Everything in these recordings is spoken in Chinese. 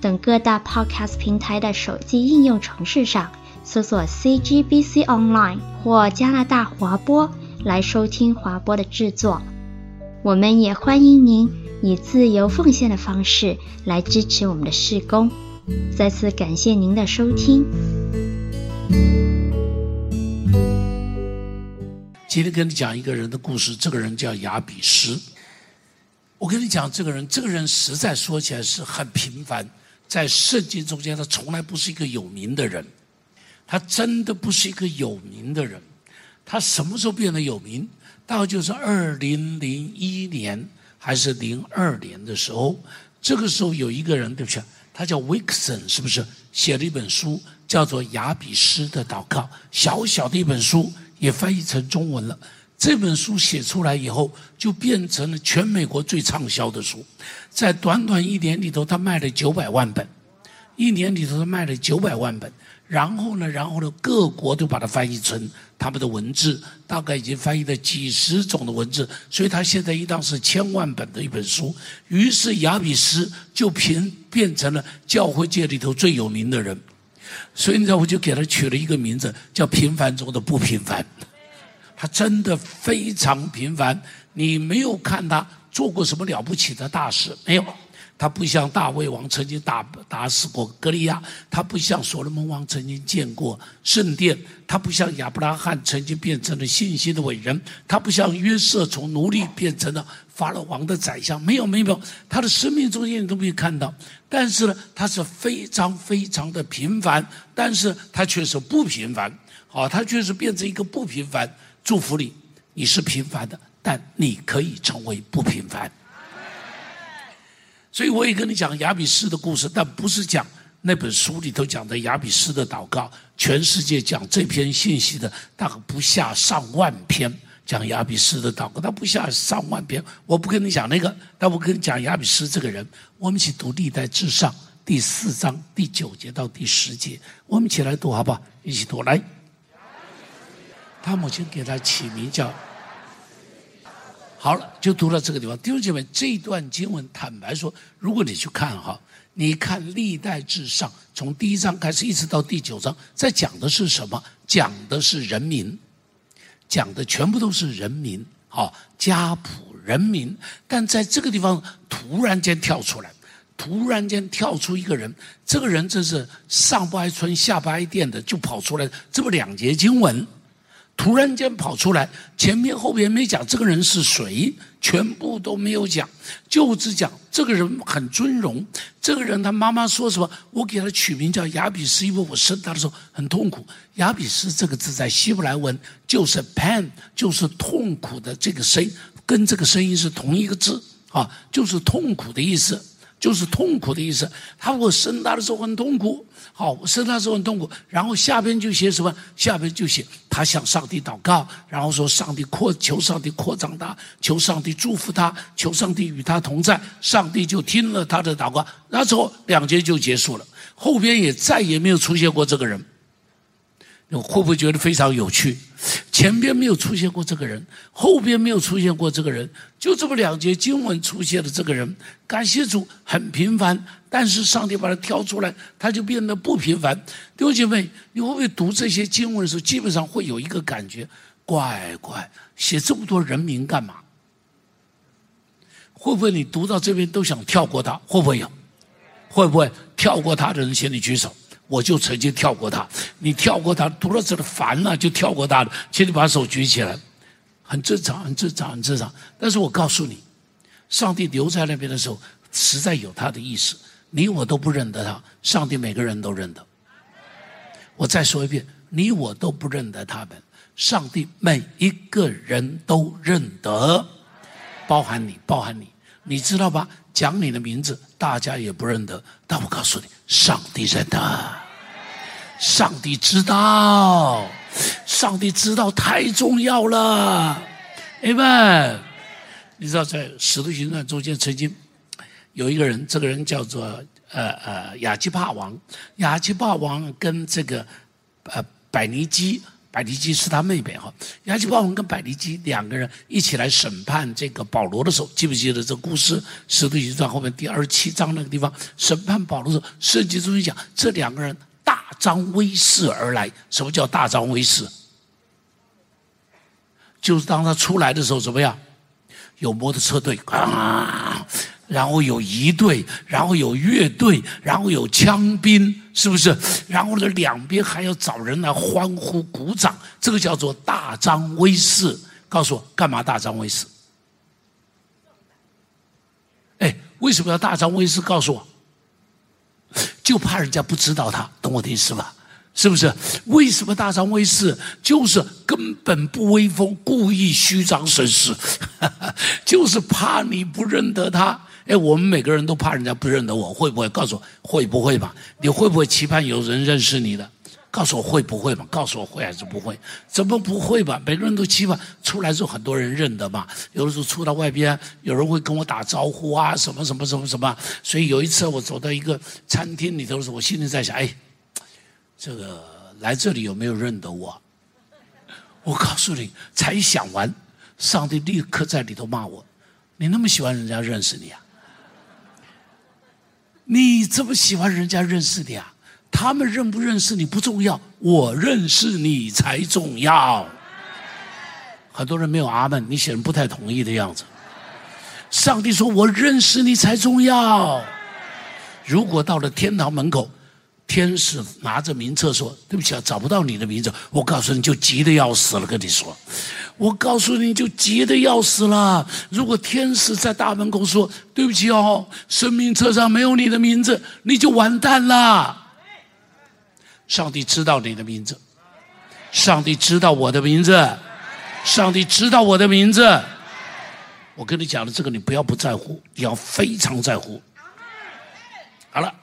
等各大 Podcast 平台的手机应用程式上搜索 CGBC Online 或加拿大华播来收听华播的制作。我们也欢迎您以自由奉献的方式来支持我们的事工。再次感谢您的收听。今天跟你讲一个人的故事，这个人叫雅比斯。我跟你讲，这个人，这个人实在说起来是很平凡，在圣经中间，他从来不是一个有名的人，他真的不是一个有名的人。他什么时候变得有名？大概就是二零零一年还是零二年的时候，这个时候有一个人，对不起，他叫威克森，是不是写了一本书，叫做《雅比斯的祷告》，小小的一本书。也翻译成中文了。这本书写出来以后，就变成了全美国最畅销的书。在短短一年里头，他卖了九百万本。一年里头，他卖了九百万本。然后呢，然后呢，各国都把它翻译成他们的文字，大概已经翻译了几十种的文字。所以，他现在一当是千万本的一本书。于是，亚比斯就平变成了教会界里头最有名的人。所以呢，我就给他取了一个名字，叫“平凡中的不平凡”。他真的非常平凡，你没有看他做过什么了不起的大事，没有。他不像大卫王曾经打打死过歌利亚，他不像所罗门王曾经建过圣殿，他不像亚伯拉罕曾经变成了信心的伟人，他不像约瑟从奴隶变成了法老王的宰相，没有没有，没有他的生命中间你都没有看到。但是呢，他是非常非常的平凡，但是他却是不平凡，好，他却是变成一个不平凡。祝福你，你是平凡的，但你可以成为不平凡。所以我也跟你讲亚比斯的故事，但不是讲那本书里头讲的亚比斯的祷告。全世界讲这篇信息的大概不下上万篇讲亚比斯的祷告，他不下上万篇。我不跟你讲那个，但我跟你讲亚比斯这个人。我们一起读历代志上第四章第九节到第十节，我们一起来读好不好？一起读来。他母亲给他起名叫。好了，就读到这个地方。弟兄姐妹，这段经文，坦白说，如果你去看哈，你看历代至上，从第一章开始一直到第九章，在讲的是什么？讲的是人民，讲的全部都是人民，好，家谱人民。但在这个地方突然间跳出来，突然间跳出一个人，这个人真是上不挨村下不挨店的，就跑出来这么两节经文。突然间跑出来，前面后面没讲这个人是谁，全部都没有讲，就只讲这个人很尊荣。这个人他妈妈说什么？我给他取名叫亚比斯，因为我生他的时候很痛苦。亚比斯这个字在希伯来文就是 pain，就是痛苦的这个声，跟这个声音是同一个字啊，就是痛苦的意思。就是痛苦的意思。他我生他的时候很痛苦，好，我生他的时候很痛苦。然后下边就写什么？下边就写他向上帝祷告，然后说上帝扩，求上帝扩张他，求上帝祝福他，求上帝与他同在。上帝就听了他的祷告，那时候两节就结束了。后边也再也没有出现过这个人。你会不会觉得非常有趣？前边没有出现过这个人，后边没有出现过这个人，就这么两节经文出现了这个人。感谢主，很平凡，但是上帝把他挑出来，他就变得不平凡。弟兄姐妹，你会不会读这些经文的时候，基本上会有一个感觉：乖乖，写这么多人名干嘛？会不会你读到这边都想跳过他？会不会有？会不会跳过他的人，请你举手。我就曾经跳过他，你跳过他，读了这里烦了，就跳过他了。请你把手举起来，很正常，很正常，很正常。但是我告诉你，上帝留在那边的时候，实在有他的意思。你我都不认得他，上帝每个人都认得。我再说一遍，你我都不认得他们，上帝每一个人都认得，包含你，包含你，你知道吧？讲你的名字，大家也不认得，但我告诉你。上帝认得，上帝知道，上帝知道太重要了。阿门。你知道在《使徒行传》中间曾经有一个人，这个人叫做呃呃亚基帕王，亚基帕王跟这个呃百尼基。百尼基是他妹妹哈，亚基帕王跟百尼基两个人一起来审判这个保罗的时候，记不记得这故事？使徒行传后面第二十七章那个地方审判保罗的时候，圣经中间讲这两个人大张威势而来。什么叫大张威势？就是当他出来的时候怎么样？有摩托车队啊。然后有仪队，然后有乐队，然后有枪兵，是不是？然后呢，两边还要找人来欢呼鼓掌，这个叫做大张威势。告诉我，干嘛大张威势？哎，为什么要大张威势？告诉我，就怕人家不知道他，懂我的意思吧？是不是？为什么大张威势？就是根本不威风，故意虚张声势，就是怕你不认得他。哎，我们每个人都怕人家不认得我，会不会？告诉我会不会吧？你会不会期盼有人认识你的？告诉我会不会吧？告诉我会还是不会？怎么不会吧？每个人都期盼出来之后很多人认得嘛。有的时候出到外边，有人会跟我打招呼啊，什么什么什么什么。所以有一次我走到一个餐厅里头的时候，我心里在想：哎，这个来这里有没有认得我？我告诉你，才想完，上帝立刻在里头骂我：你那么喜欢人家认识你啊？你这么喜欢人家认识你啊？他们认不认识你不重要，我认识你才重要。很多人没有阿门，你显然不太同意的样子。上帝说：“我认识你才重要。”如果到了天堂门口，天使拿着名册说：“对不起啊，找不到你的名字。”我告诉你就急得要死了，跟你说。我告诉你就急得要死了。如果天使在大门口说：“对不起哦，生命册上没有你的名字”，你就完蛋了。上帝知道你的名字，上帝知道我的名字，上帝知道我的名字。我跟你讲的这个，你不要不在乎，你要非常在乎。好了，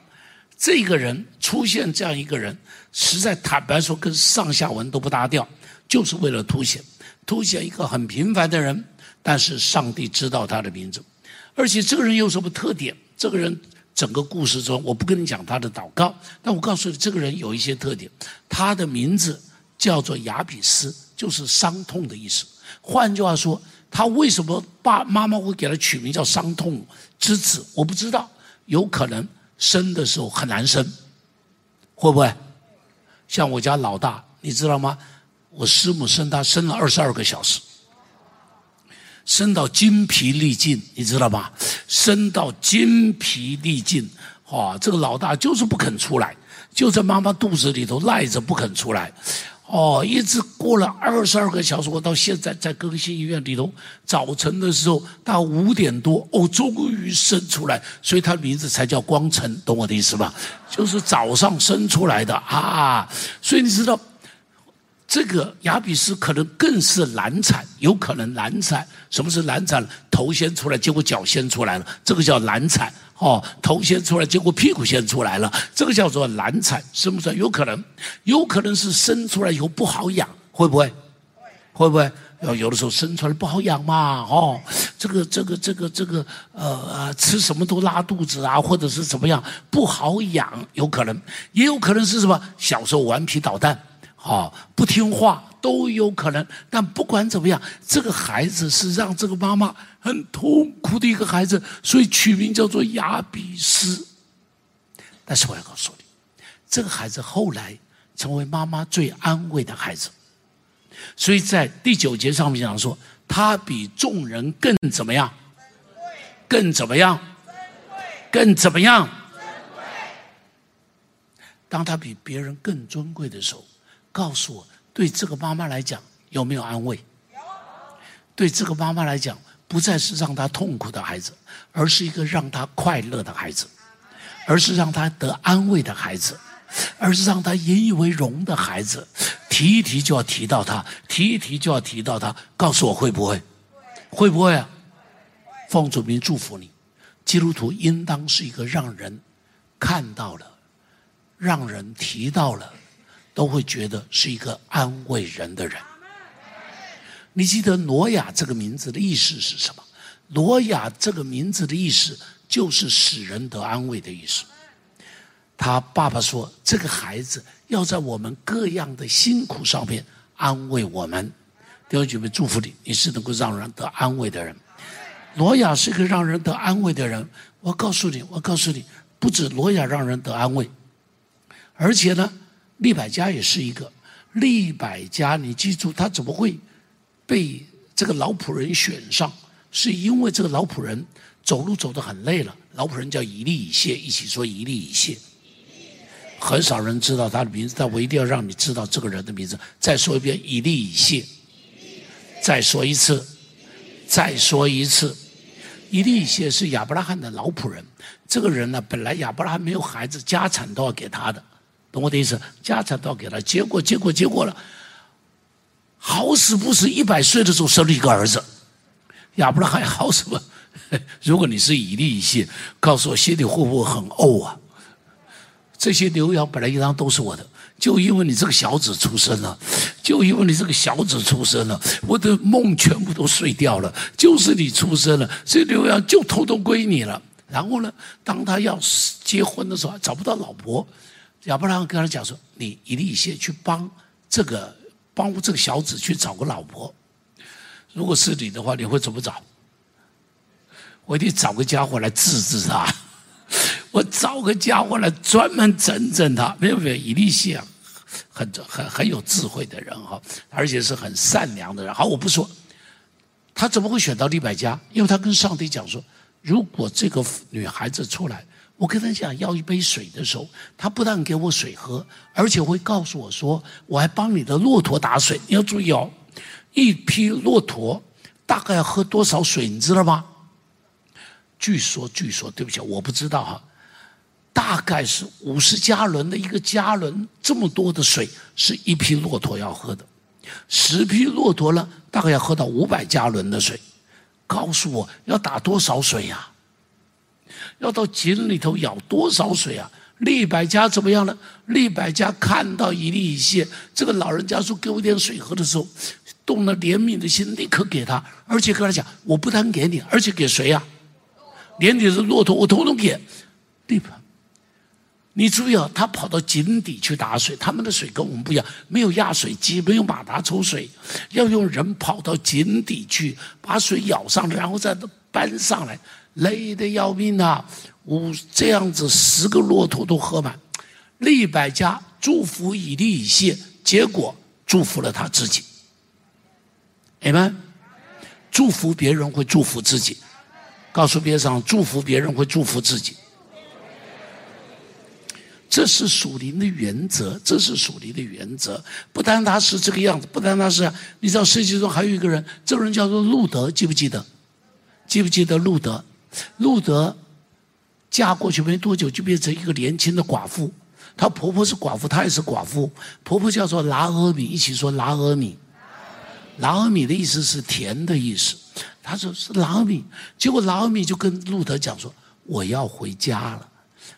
这个人出现这样一个人，实在坦白说，跟上下文都不搭调，就是为了凸显。凸显一个很平凡的人，但是上帝知道他的名字，而且这个人有什么特点？这个人整个故事中，我不跟你讲他的祷告，但我告诉你，这个人有一些特点。他的名字叫做亚比斯，就是伤痛的意思。换句话说，他为什么爸妈妈会给他取名叫伤痛之子？我不知道，有可能生的时候很难生，会不会？像我家老大，你知道吗？我师母生他生了二十二个小时，生到精疲力尽，你知道吗？生到精疲力尽，哦，这个老大就是不肯出来，就在妈妈肚子里头赖着不肯出来，哦，一直过了二十二个小时，我到现在在更新医院里头，早晨的时候到五点多，哦，终于生出来，所以他名字才叫光晨，懂我的意思吧？就是早上生出来的啊，所以你知道。这个亚比斯可能更是难产，有可能难产。什么是难产？头先出来，结果脚先出来了，这个叫难产。哦，头先出来，结果屁股先出来了，这个叫做难产。是不是，有可能，有可能是生出来以后不好养，会不会？会不会？要有的时候生出来不好养嘛？哦，这个这个这个这个呃，吃什么都拉肚子啊，或者是怎么样不好养，有可能，也有可能是什么？小时候顽皮捣蛋。啊，不听话都有可能，但不管怎么样，这个孩子是让这个妈妈很痛苦的一个孩子，所以取名叫做亚比斯。但是我要告诉你，这个孩子后来成为妈妈最安慰的孩子。所以在第九节上面讲说，他比众人更怎么样？更怎么样？更怎么样？当他比别人更尊贵的时候。告诉我，对这个妈妈来讲有没有安慰？对这个妈妈来讲，不再是让她痛苦的孩子，而是一个让她快乐的孩子，而是让她得安慰的孩子，而是让她引以为荣的孩子。提一提就要提到他，提一提就要提到他。告诉我会不会？会不会啊？奉主名祝福你，基督徒应当是一个让人看到了让人提到了，都会觉得是一个安慰人的人。你记得挪亚这个名字的意思是什么？挪亚这个名字的意思就是使人得安慰的意思。他爸爸说：“这个孩子要在我们各样的辛苦上面安慰我们。”弟兄姐妹，祝福你，你是能够让人得安慰的人。挪亚是一个让人得安慰的人。我告诉你，我告诉你，不止挪亚让人得安慰，而且呢，利百加也是一个。利百加，你记住，他怎么会？被这个老仆人选上，是因为这个老仆人走路走得很累了。老仆人叫以利以谢，一起说以利以谢。很少人知道他的名字，但我一定要让你知道这个人的名字。再说一遍，以利以谢。再说一次，再说一次，以利以谢是亚伯拉罕的老仆人。这个人呢，本来亚伯拉罕没有孩子，家产都要给他的，懂我的意思？家产都要给他，结果结果结果了。好死不死，一百岁的时候生了一个儿子，亚伯拉罕好什么？如果你是以利以谢，告诉我心里会不会很怄啊？这些牛羊本来应当都是我的，就因为你这个小子出生了，就因为你这个小子出生了，我的梦全部都碎掉了。就是你出生了，这牛羊就偷偷归你了。然后呢，当他要结婚的时候，找不到老婆，亚伯拉罕跟他讲说：“你以利以谢去帮这个。”帮这个小子去找个老婆，如果是你的话，你会怎么找？我一定找个家伙来治治他，我找个家伙来专门整整他。没有没有，以利谢啊很很很有智慧的人哈，而且是很善良的人。好，我不说，他怎么会选到利百家？因为他跟上帝讲说，如果这个女孩子出来。我跟他讲要一杯水的时候，他不但给我水喝，而且会告诉我说：“我还帮你的骆驼打水。”你要注意哦，一匹骆驼大概要喝多少水，你知道吗？据说，据说，对不起，我不知道哈，大概是五十加仑的一个加仑这么多的水，是一匹骆驼要喝的。十匹骆驼呢，大概要喝到五百加仑的水。告诉我要打多少水呀？要到井里头舀多少水啊？利百加怎么样呢？利百加看到以利以谢这个老人家说：“给我点水喝”的时候，动了怜悯的心，立刻给他，而且跟他讲：“我不单给你，而且给谁呀、啊？连你的骆驼我统统给。”利百，你注意啊，他跑到井底去打水，他们的水跟我们不一样，没有压水机，没有马达抽水，要用人跑到井底去把水舀上来，然后再搬上来。累得要命啊！五这样子，十个骆驼都喝满。利百家祝福以利以谢，结果祝福了他自己。你们，祝福别人会祝福自己，告诉别人，祝福别人会祝福自己。这是属灵的原则，这是属灵的原则。不单他是这个样子，不单他是，你知道世界中还有一个人，这个人叫做路德，记不记得？记不记得路德？路德嫁过去没多久，就变成一个年轻的寡妇。她婆婆是寡妇，她也是寡妇。婆婆叫做拿俄米，一起说拿俄米。拿俄米的意思是甜的意思。她说是拿俄米，结果拿俄米就跟路德讲说：“我要回家了，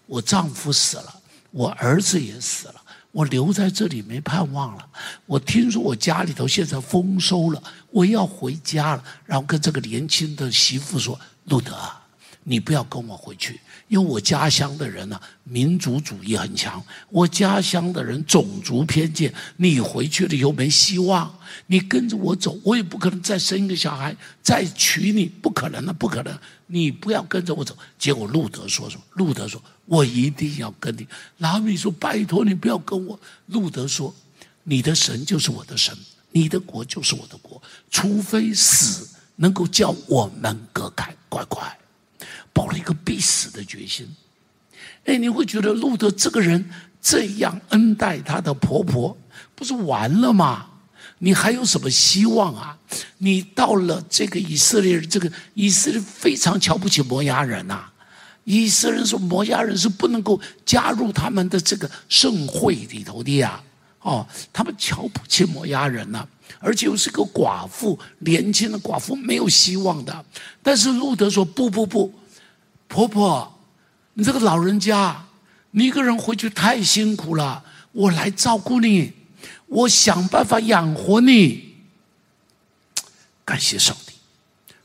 我丈夫死了，我儿子也死了，我留在这里没盼望了。我听说我家里头现在丰收了，我要回家了。”然后跟这个年轻的媳妇说：“路德。”你不要跟我回去，因为我家乡的人呢、民族主义很强。我家乡的人种族偏见，你回去了以后没希望。你跟着我走，我也不可能再生一个小孩，再娶你，不可能的，不可能。你不要跟着我走。结果路德说什么，路德说，我一定要跟你。拿俄米说，拜托你不要跟我。路德说，你的神就是我的神，你的国就是我的国，除非死能够叫我们隔开，乖乖。抱了一个必死的决心，哎，你会觉得路德这个人这样恩待他的婆婆，不是完了吗？你还有什么希望啊？你到了这个以色列人，这个以色列非常瞧不起摩押人呐。以色列人说摩押人是不能够加入他们的这个盛会里头的呀。哦，他们瞧不起摩押人呐，而且又是个寡妇，年轻的寡妇没有希望的。但是路德说不不不。婆婆，你这个老人家，你一个人回去太辛苦了，我来照顾你，我想办法养活你。感谢上帝，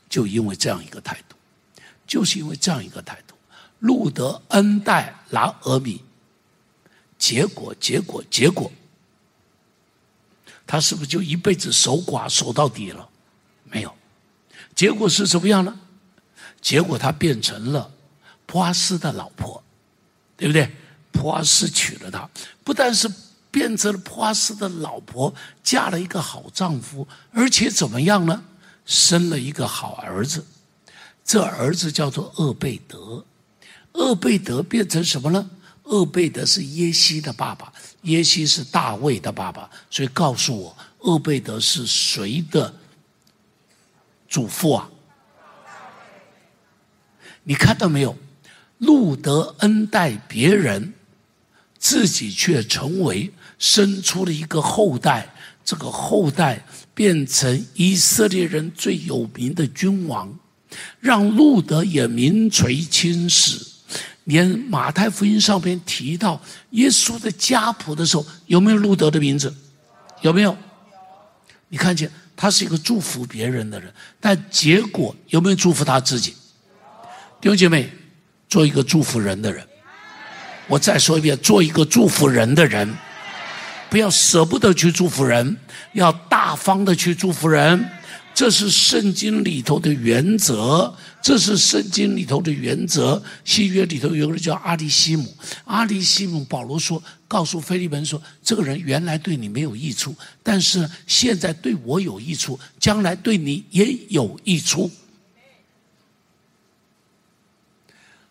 就因为这样一个态度，就是因为这样一个态度，路得恩待拿俄米，结果结果结果，他是不是就一辈子守寡守到底了？没有，结果是什么样呢？结果他变成了普阿斯的老婆，对不对？普阿斯娶了她，不但是变成了普阿斯的老婆，嫁了一个好丈夫，而且怎么样呢？生了一个好儿子，这儿子叫做厄贝德。厄贝德变成什么呢？厄贝德是耶西的爸爸，耶西是大卫的爸爸。所以告诉我，厄贝德是谁的祖父啊？你看到没有？路德恩待别人。自己却成为生出了一个后代，这个后代变成以色列人最有名的君王，让路德也名垂青史。连马太福音上边提到耶稣的家谱的时候，有没有路德的名字？有没有？你看见他是一个祝福别人的人，但结果有没有祝福他自己？弟兄姐妹，做一个祝福人的人。我再说一遍，做一个祝福人的人，不要舍不得去祝福人，要大方的去祝福人，这是圣经里头的原则，这是圣经里头的原则。新约里头有个人叫阿里西姆，阿里西姆，保罗说，告诉腓利门说，这个人原来对你没有益处，但是现在对我有益处，将来对你也有益处。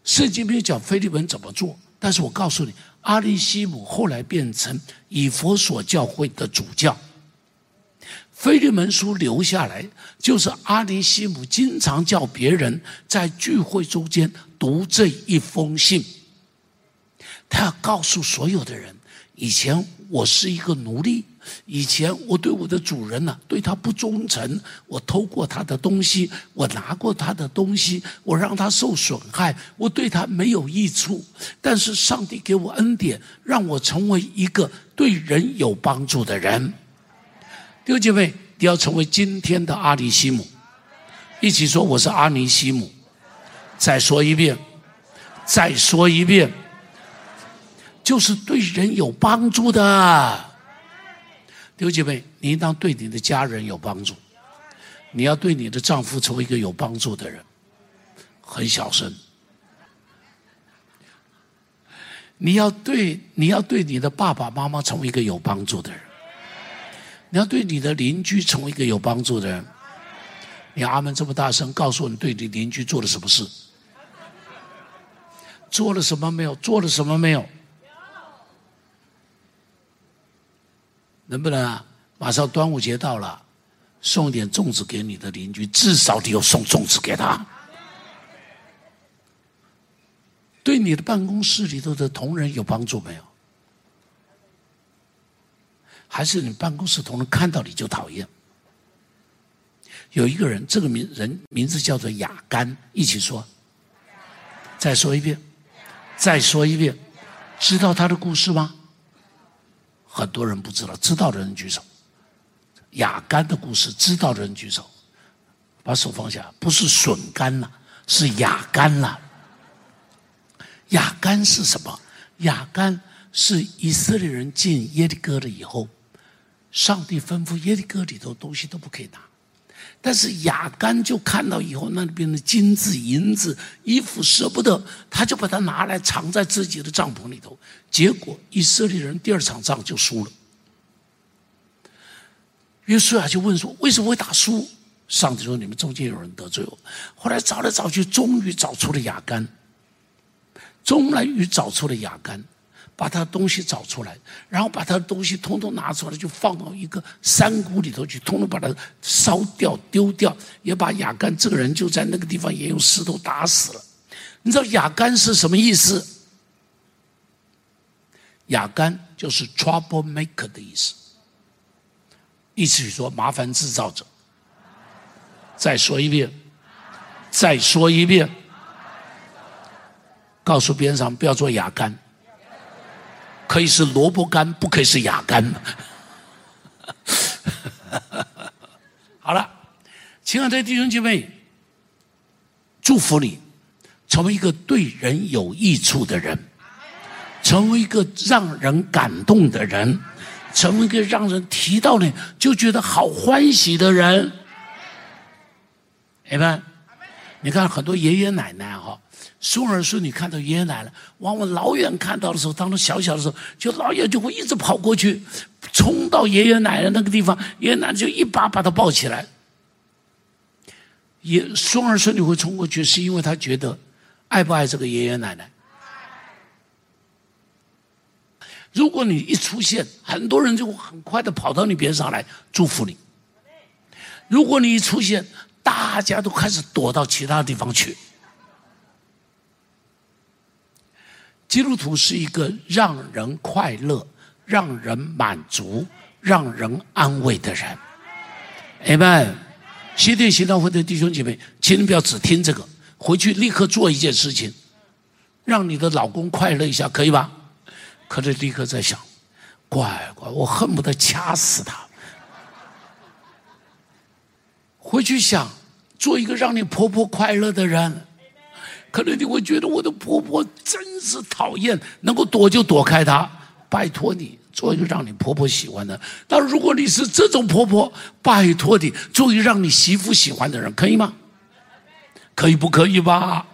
圣经没有讲腓利门怎么做。但是我告诉你，阿里西姆后来变成以弗所教会的主教。腓利门书留下来，就是阿里西姆经常叫别人在聚会中间读这一封信。他要告诉所有的人，以前我是一个奴隶。以前我对我的主人呢、对他不忠诚，我偷过他的东西，我拿过他的东西，我让他受损害，我对他没有益处。但是上帝给我恩典，让我成为一个对人有帮助的人。弟兄姐妹，你要成为今天的阿里西姆，一起说我是阿尼西姆。再说一遍，再说一遍，就是对人有帮助的。弟兄姐妹，你应当对你的家人有帮助。你要对你的丈夫成为一个有帮助的人，很小声。你要对你要对你的爸爸妈妈成为一个有帮助的人。你要对你的邻居成为一个有帮助的人。你阿门这么大声，告诉我你对你邻居做了什么事？做了什么没有？做了什么没有？能不能啊？马上端午节到了，送点粽子给你的邻居，至少得有送粽子给他。对你的办公室里头的同仁有帮助没有？还是你办公室同仁看到你就讨厌？有一个人，这个名人名字叫做亚干，一起说。再说一遍，再说一遍，知道他的故事吗？很多人不知道，知道的人举手。雅干的故事，知道的人举手。把手放下，不是笋干了，是雅干了。雅干是什么？雅干是以色列人进耶利哥了以后，上帝吩咐耶利哥里头东西都不可以拿。但是亚干就看到以后，那里边的金子、银子、衣服舍不得，他就把它拿来藏在自己的帐篷里头。结果以色列人第二场仗就输了。约书亚就问说：“为什么会打输？”上帝说：“你们中间有人得罪我。”后来找来找去，终于找出了亚干。终于找出了亚干。把他东西找出来，然后把他的东西通通拿出来，就放到一个山谷里头去，通通把它烧掉、丢掉，也把亚干这个人就在那个地方也用石头打死了。你知道亚干是什么意思？亚干就是 trouble maker 的意思，意思是说麻烦制造者。再说一遍，再说一遍，告诉边上不要做亚干。可以是萝卜干，不可以是亚干。好了，亲爱的弟兄姐妹，祝福你，成为一个对人有益处的人，成为一个让人感动的人，成为一个让人提到你就觉得好欢喜的人。哎们，你看很多爷爷奶奶啊哈。孙儿孙女看到爷爷奶奶，往往老远看到的时候，当他小小的时候，就老远就会一直跑过去，冲到爷爷奶奶那个地方，爷爷奶奶就一把把他抱起来。爷孙儿孙女会冲过去，是因为他觉得爱不爱这个爷爷奶奶。如果你一出现，很多人就会很快的跑到你边上来祝福你。如果你一出现，大家都开始躲到其他地方去。基督徒是一个让人快乐、让人满足、让人安慰的人。阿门。西电行道会的弟兄姐妹，请你不要只听这个，回去立刻做一件事情，让你的老公快乐一下，可以吧？可是立刻在想，乖乖，我恨不得掐死他。回去想，做一个让你婆婆快乐的人。可能你会觉得我的婆婆真是讨厌，能够躲就躲开她。拜托你做一个让你婆婆喜欢的。但如果你是这种婆婆，拜托你做一个让你媳妇喜欢的人，可以吗？可以不可以吧？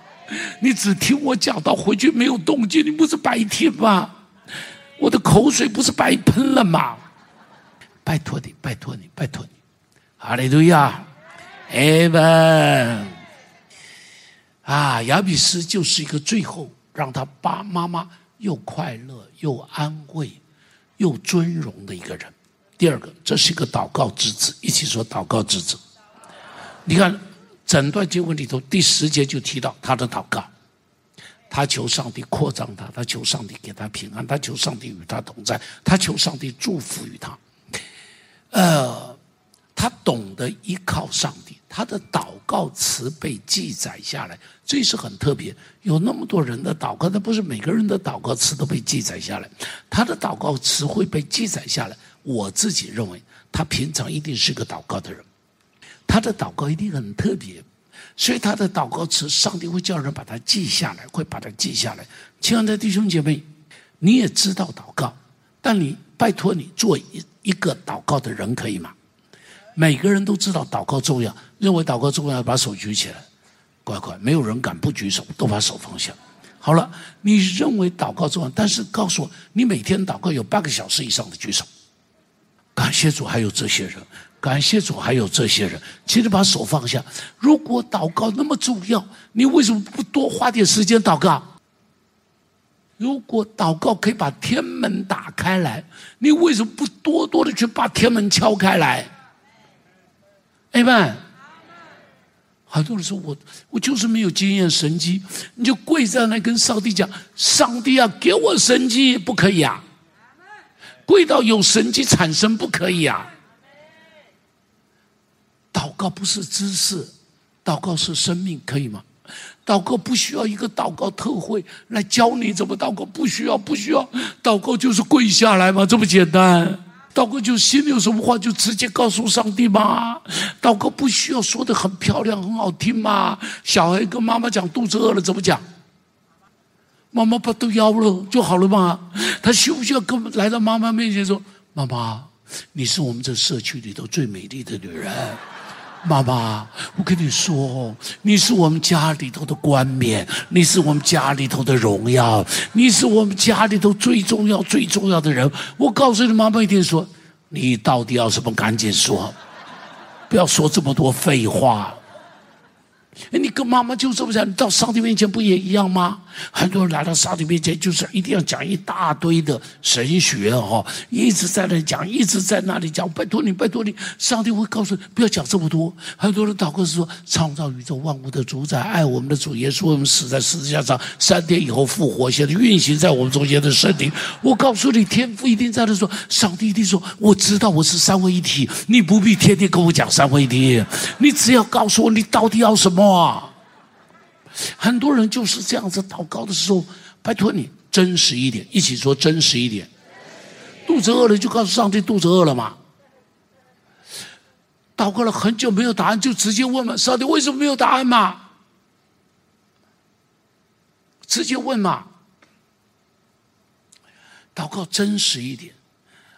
你只听我讲到回去没有动静，你不是白听吗？我的口水不是白喷了吗？拜托你，拜托你，拜托你，哈利路亚，阿门。啊，雅比斯就是一个最后让他爸妈妈又快乐又安慰又尊荣的一个人。第二个，这是一个祷告之子，一起说祷告之子。你看，整段经文里头第十节就提到他的祷告，他求上帝扩张他，他求上帝给他平安，他求上帝与他同在，他求上帝祝福于他。呃，他懂得依靠上帝。他的祷告词被记载下来，这是很特别。有那么多人的祷告，但不是每个人的祷告词都被记载下来。他的祷告词会被记载下来，我自己认为他平常一定是个祷告的人，他的祷告一定很特别，所以他的祷告词，上帝会叫人把它记下来，会把它记下来。亲爱的弟兄姐妹，你也知道祷告，但你拜托你做一一个祷告的人可以吗？每个人都知道祷告重要，认为祷告重要，把手举起来，乖乖，没有人敢不举手，都把手放下。好了，你认为祷告重要，但是告诉我，你每天祷告有半个小时以上的举手。感谢主，还有这些人，感谢主，还有这些人，请你把手放下。如果祷告那么重要，你为什么不多花点时间祷告？如果祷告可以把天门打开来，你为什么不多多的去把天门敲开来？哎们，很多人说我我就是没有经验神迹，你就跪在那跟上帝讲，上帝啊，给我神迹，不可以啊？跪到有神迹产生，不可以啊？祷告不是知识，祷告是生命，可以吗？祷告不需要一个祷告特会来教你怎么祷告，不需要，不需要，祷告就是跪下来嘛，这么简单。道哥就心里有什么话就直接告诉上帝嘛。道哥不需要说的很漂亮、很好听嘛。小孩跟妈妈讲肚子饿了怎么讲？妈妈把都要了就好了嘛。他需不需要跟来到妈妈面前说：“妈妈，你是我们这社区里头最美丽的女人。”妈妈，我跟你说，你是我们家里头的冠冕，你是我们家里头的荣耀，你是我们家里头最重要、最重要的人。我告诉你，妈妈一定说，你到底要什么？赶紧说，不要说这么多废话。哎，你跟妈妈就这么讲，你到上帝面前不也一样吗？很多人来到上帝面前，就是一定要讲一大堆的神学哈，一直在那讲，一直在那里讲。拜托你，拜托你，上帝会告诉你，不要讲这么多。很多人祷告是说，创造宇宙万物的主宰，爱我们的主耶稣，我们死在十字架上，三天以后复活，现在运行在我们中间的圣灵。我告诉你，天父一定在那说，上帝一定说，我知道我是三位一体，你不必天天跟我讲三位一体，你只要告诉我，你到底要什么。哇，很多人就是这样子祷告的时候，拜托你，真实一点，一起说真实一点。肚子饿了就告诉上帝肚子饿了嘛。祷告了很久没有答案，就直接问嘛，上帝为什么没有答案嘛？直接问嘛。祷告真实一点。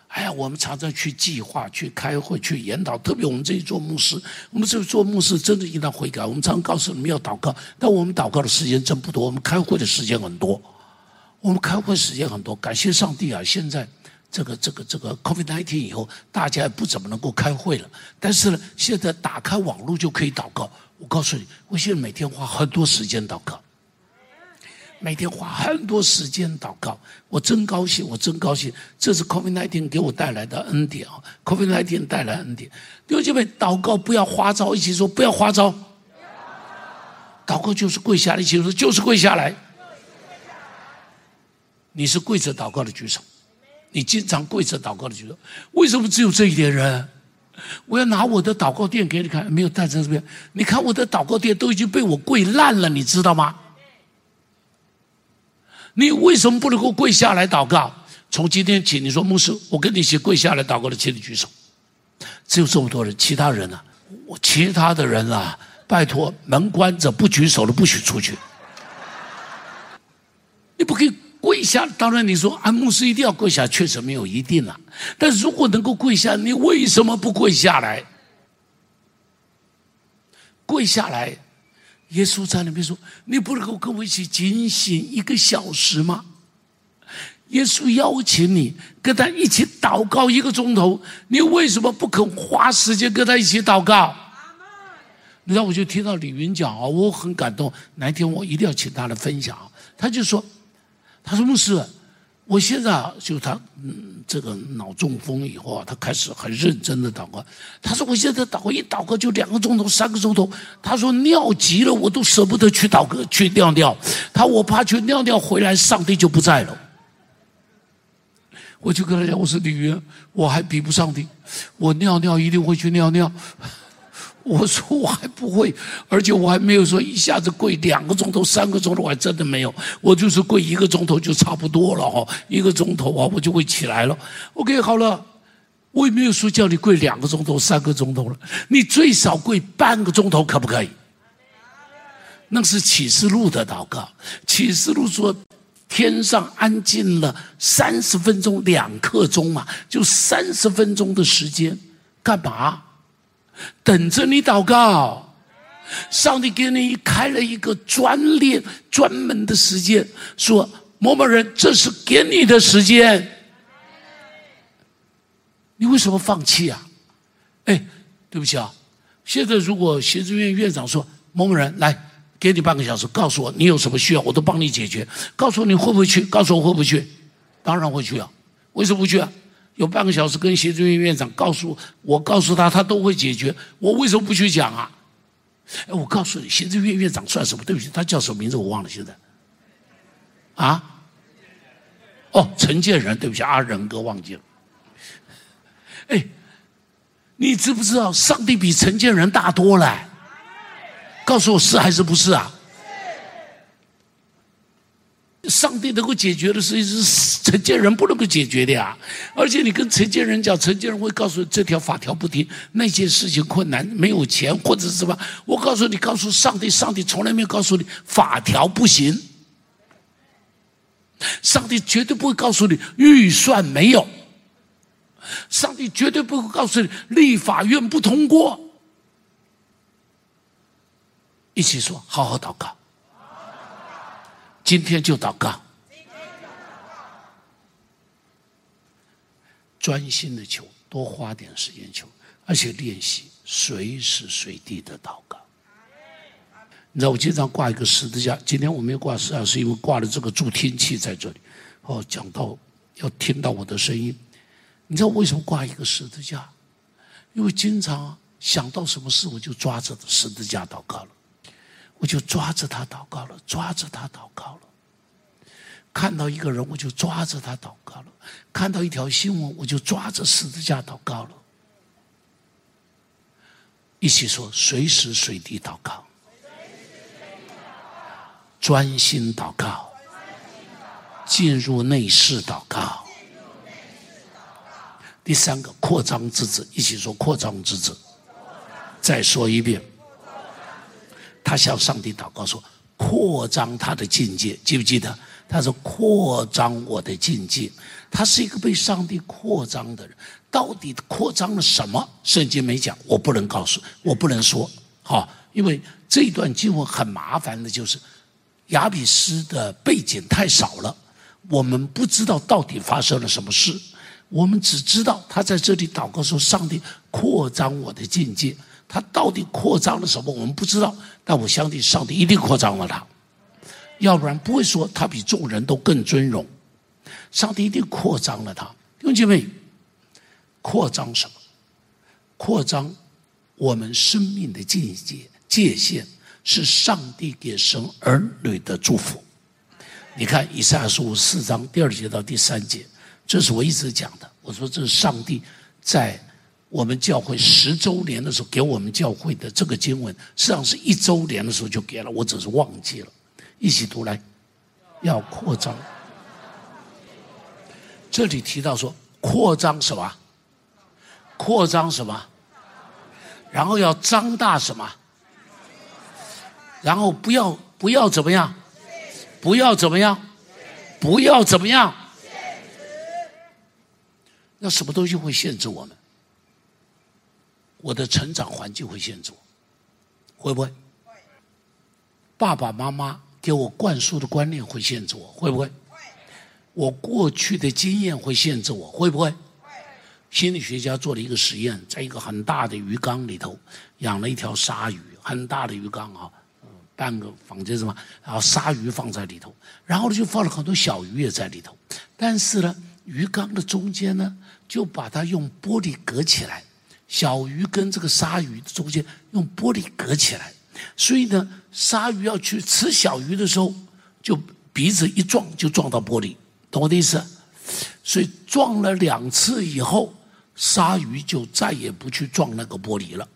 哎呀，我们常常去计划、去开会、去研讨，特别我们这一做牧师，我们这做牧师真的应当悔改。我们常告诉你们要祷告，但我们祷告的时间真不多，我们开会的时间很多。我们开会时间很多，感谢上帝啊！现在这个这个这个 COVID-19 以后，大家也不怎么能够开会了。但是呢，现在打开网络就可以祷告。我告诉你，我现在每天花很多时间祷告。每天花很多时间祷告，我真高兴，我真高兴，这是 COVID-19 给我带来的恩典啊！COVID-19 带来恩典，弟兄姐妹，祷告不要花招，一起说不要花招。祷告就是跪下来，一起说就是跪下来。你是跪着祷告的举手，你经常跪着祷告的举手，为什么只有这一点人？我要拿我的祷告垫给你看，没有带在这边，你看我的祷告垫都已经被我跪烂了，你知道吗？你为什么不能够跪下来祷告？从今天起，你说牧师，我跟你一起跪下来祷告的，请你举手。只有这么多人，其他人呢、我其他的人啊，拜托，门关着，不举手的不许出去。你不可以跪下。当然，你说啊，牧师一定要跪下，确实没有一定啊。但如果能够跪下，你为什么不跪下来？跪下来。耶稣在那边说：“你不能够跟我一起警醒一个小时吗？”耶稣邀请你跟他一起祷告一个钟头，你为什么不肯花时间跟他一起祷告？你知道，我就听到李云讲啊，我很感动。哪一天我一定要请他来分享。他就说：“他说牧师。”我现在啊，就他嗯，这个脑中风以后啊，他开始很认真的祷告。他说：“我现在祷告一祷告就两个钟头、三个钟头。”他说：“尿急了，我都舍不得去祷告去尿尿。他我怕去尿尿回来，上帝就不在了。”我就跟他讲：“我说李云，我还比不上你，我尿尿一定会去尿尿。”我说我还不会，而且我还没有说一下子跪两个钟头、三个钟头，我还真的没有。我就是跪一个钟头就差不多了哈，一个钟头啊，我就会起来了。OK，好了，我也没有说叫你跪两个钟头、三个钟头了，你最少跪半个钟头，可不可以？那是启示录的祷告。启示录说，天上安静了三十分钟，两刻钟嘛，就三十分钟的时间，干嘛？等着你祷告，上帝给你开了一个专列、专门的时间，说某某人，这是给你的时间，你为什么放弃啊？哎，对不起啊，现在如果行政院院长说某某人来，给你半个小时，告诉我你有什么需要，我都帮你解决。告诉你会不会去？告诉我会不会去？当然会去啊，为什么不去啊？有半个小时跟行政院院长告诉我，告诉他他都会解决，我为什么不去讲啊？哎，我告诉你，行政院院长算什么？对不起，他叫什么名字我忘了，现在。啊？哦，陈建仁，对不起，阿仁哥忘记了。哎，你知不知道上帝比陈建仁大多了？告诉我是还是不是啊？上帝能够解决的事情是成建人不能够解决的呀，而且你跟成建人讲，成建人会告诉你这条法条不听，那件事情困难，没有钱或者是什么。我告诉你，告诉上帝，上帝从来没有告诉你法条不行，上帝绝对不会告诉你预算没有，上帝绝对不会告诉你立法院不通过。一起说，好好祷告。今天就祷告，专心的求，多花点时间求，而且练习随时随地的祷告。你知道我经常挂一个十字架，今天我没有挂十字架，是因为挂了这个助听器在这里。哦，讲到要听到我的声音。你知道为什么挂一个十字架？因为经常想到什么事，我就抓着十字架祷告了。我就抓着他祷告了，抓着他祷告了。看到一个人，我就抓着他祷告了；看到一条新闻，我就抓着十字架祷告了。一起说：随时随地祷告，专心祷告，进入内室祷告。第三个扩张之子，一起说扩张之子。再说一遍，他向上帝祷告说：“扩张他的境界，记不记得？他说扩张我的境界。他是一个被上帝扩张的人，到底扩张了什么？圣经没讲，我不能告诉，我不能说。好，因为这一段经文很麻烦的，就是雅比斯的背景太少了，我们不知道到底发生了什么事。我们只知道他在这里祷告说：上帝扩张我的境界。”他到底扩张了什么？我们不知道，但我相信上帝一定扩张了他，要不然不会说他比众人都更尊荣。上帝一定扩张了他，弟兄姐妹，扩张什么？扩张我们生命的境界界限，是上帝给神儿女的祝福。你看以赛亚书四章第二节到第三节，这是我一直讲的。我说这是上帝在。我们教会十周年的时候给我们教会的这个经文，实际上是一周年的时候就给了，我只是忘记了。一起读来，要扩张。这里提到说扩张什么？扩张什么？然后要张大什么？然后不要不要怎么样？不要怎么样？不要怎么样？那什么东西会限制我们？我的成长环境会限制我，会不会？爸爸妈妈给我灌输的观念会限制我，会不会？我过去的经验会限制我，会不会？心理学家做了一个实验，在一个很大的鱼缸里头养了一条鲨鱼，很大的鱼缸啊，半个房间是吗？然后鲨鱼放在里头，然后呢就放了很多小鱼也在里头，但是呢，鱼缸的中间呢就把它用玻璃隔起来。小鱼跟这个鲨鱼中间用玻璃隔起来，所以呢，鲨鱼要去吃小鱼的时候，就鼻子一撞就撞到玻璃，懂我的意思？所以撞了两次以后，鲨鱼就再也不去撞那个玻璃了。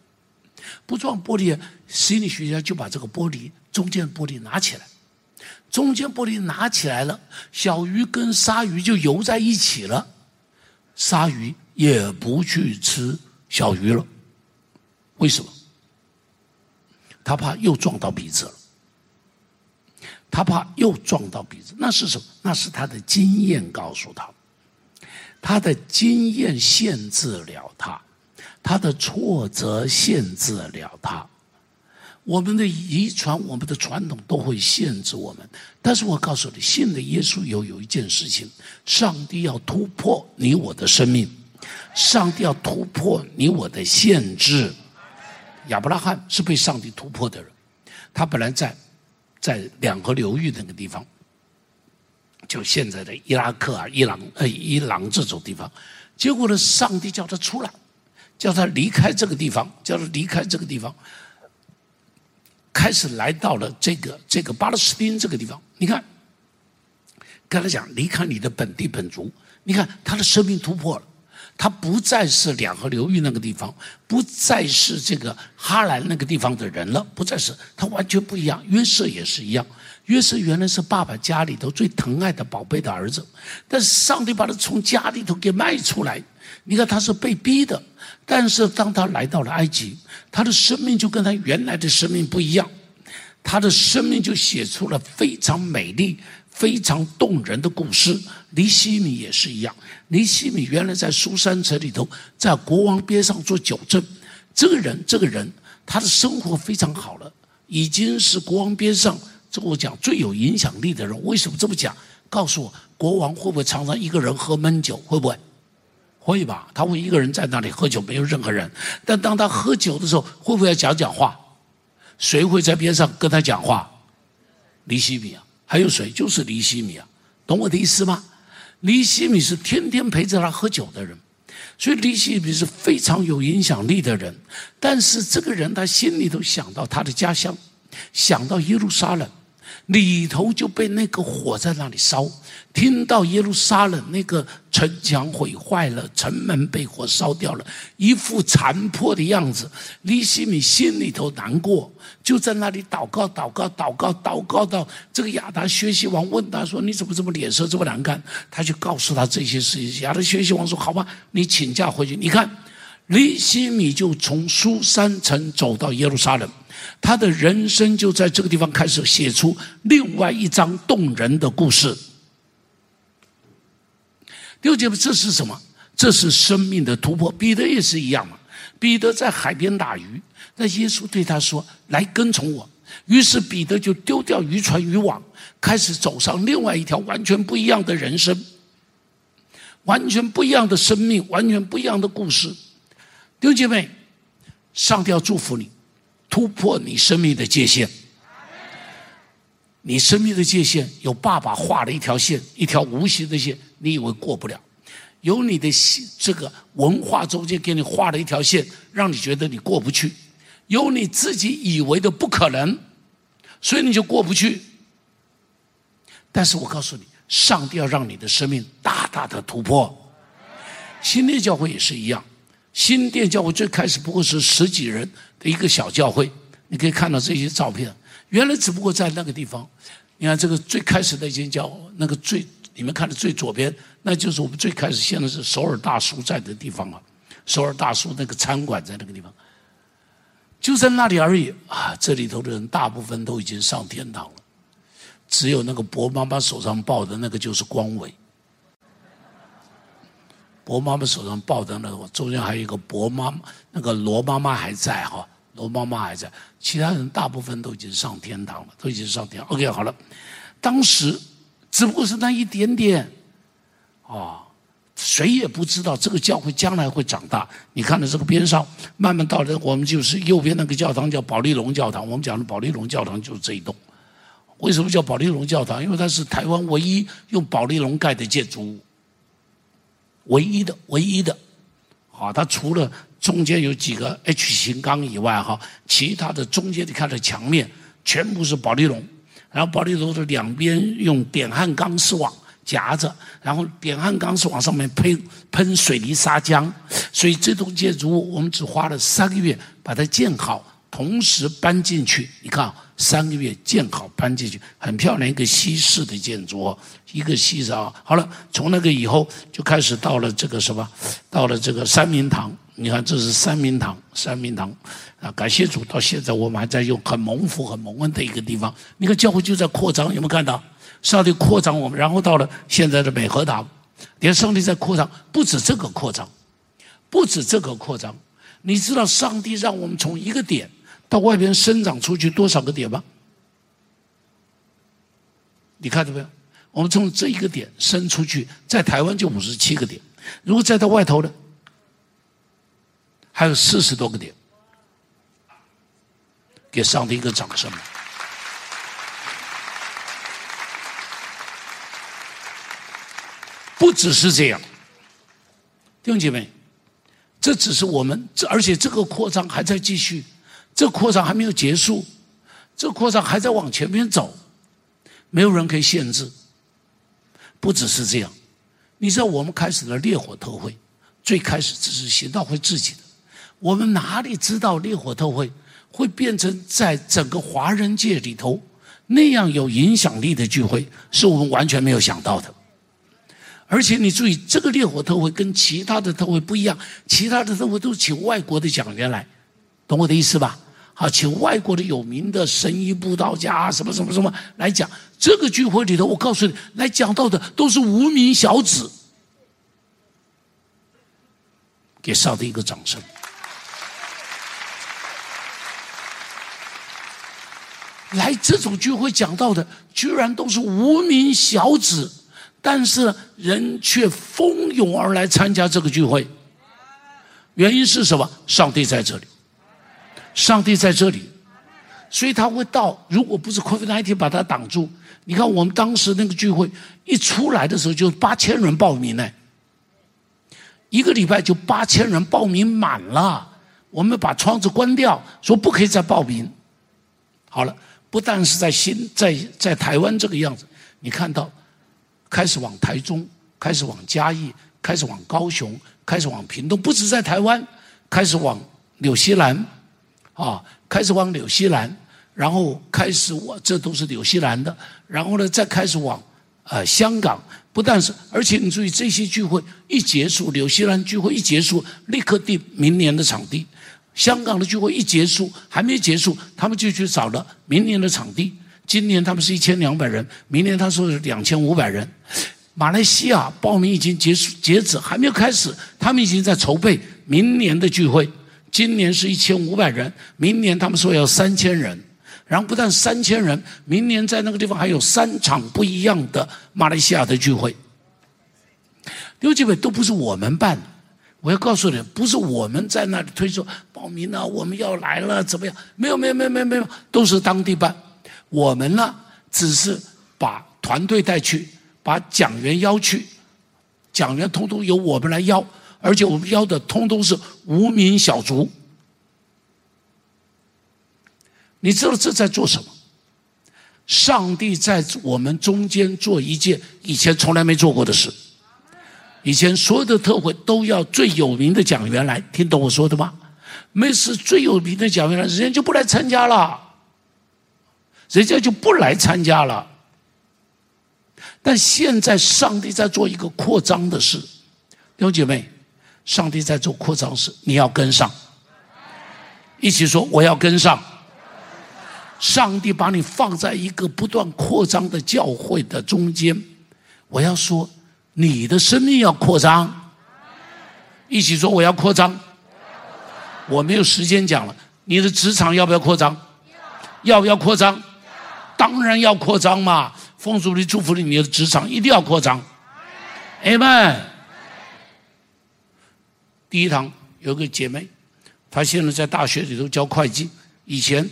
不撞玻璃，心理学家就把这个玻璃中间玻璃拿起来，中间玻璃拿起来了，小鱼跟鲨鱼就游在一起了，鲨鱼也不去吃。小鱼了，为什么？他怕又撞到鼻子了。他怕又撞到鼻子，那是什么？那是他的经验告诉他，他的经验限制了他，他的挫折限制了他。我们的遗传，我们的传统都会限制我们。但是我告诉你，信了耶稣有有一件事情，上帝要突破你我的生命。上帝要突破你我的限制。亚伯拉罕是被上帝突破的人，他本来在在两河流域那个地方，就现在的伊拉克啊、伊朗呃伊朗这种地方，结果呢，上帝叫他出来，叫他离开这个地方，叫他离开这个地方，开始来到了这个这个巴勒斯坦这个地方。你看，跟他讲离开你的本地本族，你看他的生命突破了。他不再是两河流域那个地方，不再是这个哈兰那个地方的人了，不再是他完全不一样。约瑟也是一样，约瑟原来是爸爸家里头最疼爱的宝贝的儿子，但是上帝把他从家里头给卖出来。你看他是被逼的，但是当他来到了埃及，他的生命就跟他原来的生命不一样，他的生命就写出了非常美丽。非常动人的故事，尼西米也是一样。尼西米原来在苏珊城里头，在国王边上做酒政。这个人，这个人，他的生活非常好了，已经是国王边上，这我讲最有影响力的人。为什么这么讲？告诉我，国王会不会常常一个人喝闷酒？会不会？会吧，他会一个人在那里喝酒，没有任何人。但当他喝酒的时候，会不会要讲讲话？谁会在边上跟他讲话？尼西米啊。还有谁？就是尼西米啊，懂我的意思吗？尼西米是天天陪着他喝酒的人，所以尼西米是非常有影响力的人。但是这个人他心里头想到他的家乡，想到耶路撒冷，里头就被那个火在那里烧，听到耶路撒冷那个城墙毁坏了，城门被火烧掉了，一副残破的样子。利希米心里头难过，就在那里祷告，祷告，祷告，祷告到这个亚达薛西王问他说：“你怎么这么脸色这么难看？”他就告诉他这些事情。亚达薛西王说：“好吧，你请假回去。”你看，尼希米就从书珊城走到耶路撒冷。他的人生就在这个地方开始写出另外一张动人的故事。弟兄姐妹，这是什么？这是生命的突破。彼得也是一样嘛。彼得在海边打鱼，那耶稣对他说：“来跟从我。”于是彼得就丢掉渔船渔网，开始走上另外一条完全不一样的人生，完全不一样的生命，完全不一样的故事。弟兄姐妹，上帝要祝福你。突破你生命的界限，你生命的界限有爸爸画了一条线，一条无形的线，你以为过不了；有你的这个文化中间给你画了一条线，让你觉得你过不去；有你自己以为的不可能，所以你就过不去。但是我告诉你，上帝要让你的生命大大的突破。新的教会也是一样。新店教会最开始不过是十几人的一个小教会，你可以看到这些照片。原来只不过在那个地方，你看这个最开始的一间教，那个最你们看的最左边，那就是我们最开始现在是首尔大叔在的地方啊。首尔大叔那个餐馆在那个地方，就在那里而已啊。这里头的人大部分都已经上天堂了，只有那个博妈妈手上抱的那个就是光伟。博妈妈手上抱的那个，中间还有一个博妈妈，那个罗妈妈还在哈，罗妈妈还在，其他人大部分都已经上天堂了，都已经上天。OK，好了，当时只不过是那一点点，啊，谁也不知道这个教会将来会长大。你看到这个边上，慢慢到了我们就是右边那个教堂叫保利龙教堂，我们讲的保利龙教堂就是这一栋。为什么叫保利龙教堂？因为它是台湾唯一用保利龙盖的建筑物。唯一的，唯一的，好，它除了中间有几个 H 型钢以外，哈，其他的中间你看的墙面全部是保利龙，然后保利龙的两边用点焊钢丝网夹着，然后点焊钢丝网上面喷喷水泥砂浆，所以这栋建筑物我们只花了三个月把它建好，同时搬进去，你看。三个月建好搬进去，很漂亮一个西式的建筑哦，一个西式啊。好了，从那个以后就开始到了这个什么，到了这个三明堂。你看，这是三明堂，三明堂啊！感谢主，到现在我们还在用，很蒙福、很蒙恩的一个地方。你看，教会就在扩张，有没有看到？上帝扩张我们，然后到了现在的美和堂，连上帝在扩张，不止这个扩张，不止这个扩张。你知道，上帝让我们从一个点。到外边生长出去多少个点吗？你看到没有？我们从这一个点伸出去，在台湾就五十七个点。如果再到外头呢，还有四十多个点。给上帝一个掌声。不只是这样，弟兄姐妹，这只是我们，而且这个扩张还在继续。这扩张还没有结束，这扩张还在往前面走，没有人可以限制。不只是这样，你知道我们开始了烈火特会，最开始只是行道会自己的，我们哪里知道烈火特会会变成在整个华人界里头那样有影响力的聚会，是我们完全没有想到的。而且你注意，这个烈火特会跟其他的特会不一样，其他的特会都是请外国的讲员来。懂我的意思吧？好，请外国的有名的神医布道家什么什么什么来讲这个聚会里头。我告诉你，来讲到的都是无名小子。给上帝一个掌声。来这种聚会讲到的，居然都是无名小子，但是人却蜂拥而来参加这个聚会。原因是什么？上帝在这里。上帝在这里，所以他会到。如果不是 COVID-19 把他挡住，你看我们当时那个聚会一出来的时候，就八千人报名呢，一个礼拜就八千人报名满了。我们把窗子关掉，说不可以再报名。好了，不但是在新在在台湾这个样子，你看到开始往台中，开始往嘉义，开始往高雄，开始往屏东，不止在台湾，开始往纽西兰，啊，开始往纽西兰，然后开始往这都是纽西兰的，然后呢再开始往呃香港，不但是，而且你注意这些聚会一结束，纽西兰聚会一结束，立刻定明年的场地。香港的聚会一结束，还没结束，他们就去找了明年的场地。今年他们是一千两百人，明年他说是两千五百人。马来西亚报名已经结束，截止还没有开始，他们已经在筹备明年的聚会。今年是一千五百人，明年他们说要三千人。然后不但三千人，明年在那个地方还有三场不一样的马来西亚的聚会。六几位都不是我们办。我要告诉你，不是我们在那里推说报名了，我们要来了，怎么样？没有，没有，没有，没有，没有，都是当地办。我们呢，只是把团队带去，把讲员邀去，讲员通通由我们来邀，而且我们邀的通通是无名小卒。你知道这在做什么？上帝在我们中间做一件以前从来没做过的事。以前所有的特会都要最有名的讲员来，听懂我说的吗？没事，最有名的讲员来，人家就不来参加了，人家就不来参加了。但现在上帝在做一个扩张的事，弟兄姐妹，上帝在做扩张时，你要跟上，一起说我要跟上。上帝把你放在一个不断扩张的教会的中间，我要说。你的生命要扩张，一起说我要扩张。我没有时间讲了。你的职场要不要扩张？要不要扩张？当然要扩张嘛！奉主的祝福你，你的职场一定要扩张。Amen。第一堂有个姐妹，她现在在大学里头教会计。以前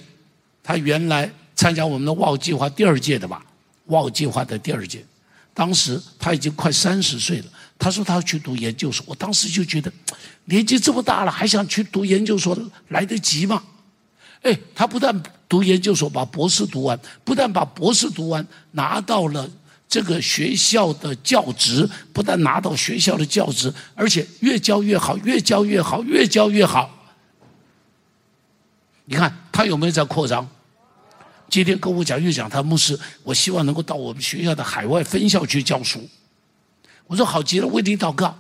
她原来参加我们的 w 计划第二届的吧 w 计划的第二届。当时她已经快三十岁了，她说她要去读研究所。我当时就觉得，年纪这么大了还想去读研究所，来得及吗？哎，她不但读研究所把博士读完，不但把博士读完，拿到了这个学校的教职，不但拿到学校的教职，而且越教越好，越教越好，越教越好。你看他有没有在扩张？今天跟我讲，又讲他牧师，我希望能够到我们学校的海外分校去教书。我说好极了，为你祷告。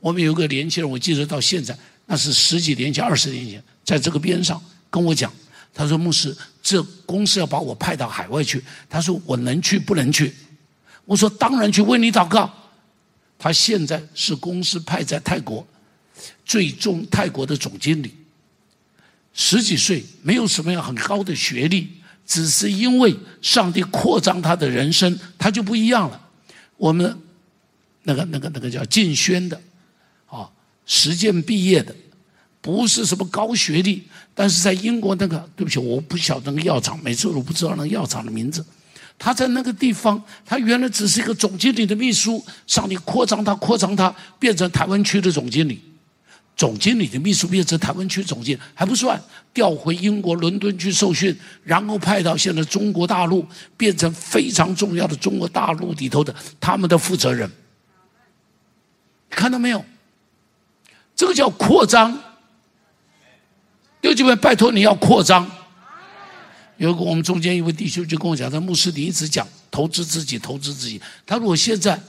我们有个年轻人，我记得到现在，那是十几年前、二十年前，在这个边上跟我讲，他说牧师，这公司要把我派到海外去，他说我能去不能去？我说当然去，为你祷告。他现在是公司派在泰国，最终泰国的总经理，十几岁，没有什么样很高的学历。只是因为上帝扩张他的人生，他就不一样了。我们那个、那个、那个叫进宣的，啊，实践毕业的，不是什么高学历，但是在英国那个，对不起，我不晓得那个药厂，每次我不知道那个药厂的名字。他在那个地方，他原来只是一个总经理的秘书，上帝扩张他，扩张他，变成台湾区的总经理。总经理的秘书变成台湾区总经理还不算，调回英国伦敦去受训，然后派到现在中国大陆，变成非常重要的中国大陆里头的他们的负责人。看到没有？这个叫扩张。弟兄们，拜托你要扩张。有个我们中间一位弟兄就跟我讲，他牧师你一直讲投资自己，投资自己。他说我现在。